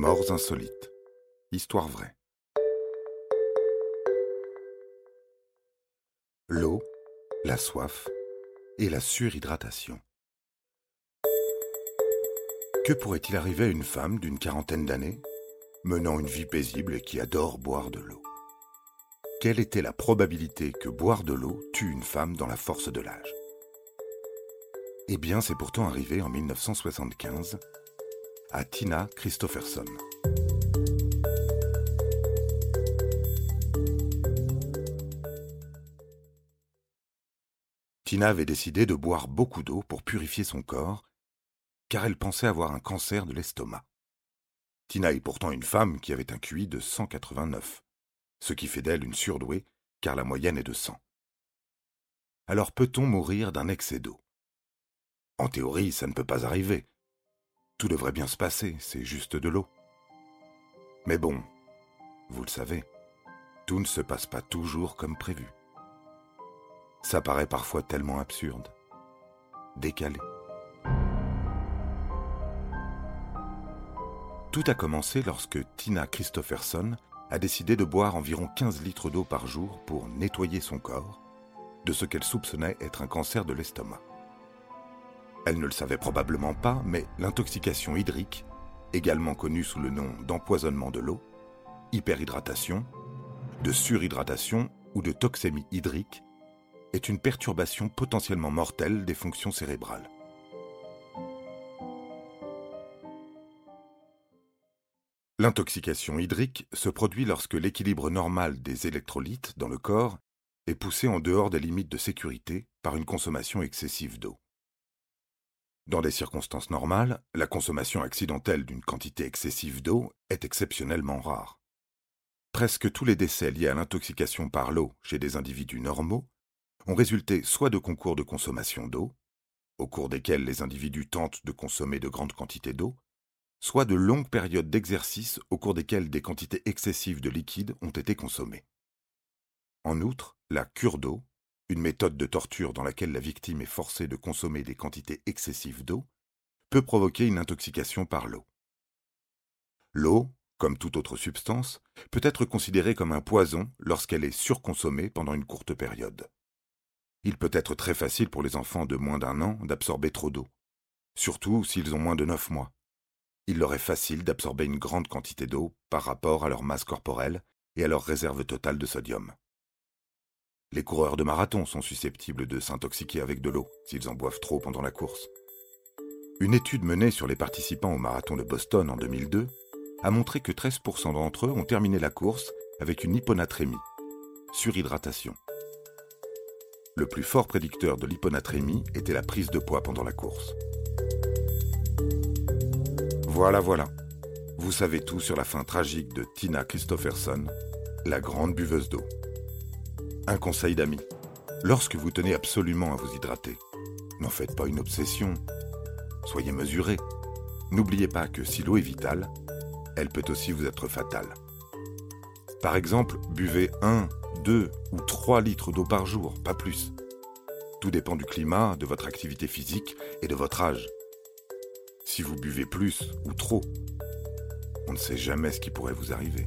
Morts insolites. Histoire vraie. L'eau, la soif et la surhydratation. Que pourrait-il arriver à une femme d'une quarantaine d'années, menant une vie paisible et qui adore boire de l'eau? Quelle était la probabilité que boire de l'eau tue une femme dans la force de l'âge? Eh bien, c'est pourtant arrivé en 1975 à Tina Christopherson. Tina avait décidé de boire beaucoup d'eau pour purifier son corps, car elle pensait avoir un cancer de l'estomac. Tina est pourtant une femme qui avait un QI de 189, ce qui fait d'elle une surdouée, car la moyenne est de 100. Alors peut-on mourir d'un excès d'eau? En théorie, ça ne peut pas arriver, tout devrait bien se passer, c'est juste de l'eau. Mais bon, vous le savez, tout ne se passe pas toujours comme prévu. Ça paraît parfois tellement absurde, décalé. Tout a commencé lorsque Tina Christopherson a décidé de boire environ 15 litres d'eau par jour pour nettoyer son corps de ce qu'elle soupçonnait être un cancer de l'estomac. Elle ne le savait probablement pas, mais l'intoxication hydrique, également connue sous le nom d'empoisonnement de l'eau, hyperhydratation, de surhydratation ou de toxémie hydrique, est une perturbation potentiellement mortelle des fonctions cérébrales. L'intoxication hydrique se produit lorsque l'équilibre normal des électrolytes dans le corps est poussé en dehors des limites de sécurité par une consommation excessive d'eau. Dans des circonstances normales, la consommation accidentelle d'une quantité excessive d'eau est exceptionnellement rare. Presque tous les décès liés à l'intoxication par l'eau chez des individus normaux ont résulté soit de concours de consommation d'eau, au cours desquels les individus tentent de consommer de grandes quantités d'eau, soit de longues périodes d'exercice au cours desquelles des quantités excessives de liquide ont été consommées. En outre, la cure d'eau une méthode de torture dans laquelle la victime est forcée de consommer des quantités excessives d'eau, peut provoquer une intoxication par l'eau. L'eau, comme toute autre substance, peut être considérée comme un poison lorsqu'elle est surconsommée pendant une courte période. Il peut être très facile pour les enfants de moins d'un an d'absorber trop d'eau, surtout s'ils ont moins de neuf mois. Il leur est facile d'absorber une grande quantité d'eau par rapport à leur masse corporelle et à leur réserve totale de sodium. Les coureurs de marathon sont susceptibles de s'intoxiquer avec de l'eau s'ils en boivent trop pendant la course. Une étude menée sur les participants au marathon de Boston en 2002 a montré que 13% d'entre eux ont terminé la course avec une hyponatrémie, surhydratation. Le plus fort prédicteur de l'hyponatrémie était la prise de poids pendant la course. Voilà, voilà. Vous savez tout sur la fin tragique de Tina Christopherson, la grande buveuse d'eau. Un conseil d'ami. Lorsque vous tenez absolument à vous hydrater, n'en faites pas une obsession. Soyez mesuré. N'oubliez pas que si l'eau est vitale, elle peut aussi vous être fatale. Par exemple, buvez 1, 2 ou 3 litres d'eau par jour, pas plus. Tout dépend du climat, de votre activité physique et de votre âge. Si vous buvez plus ou trop, on ne sait jamais ce qui pourrait vous arriver.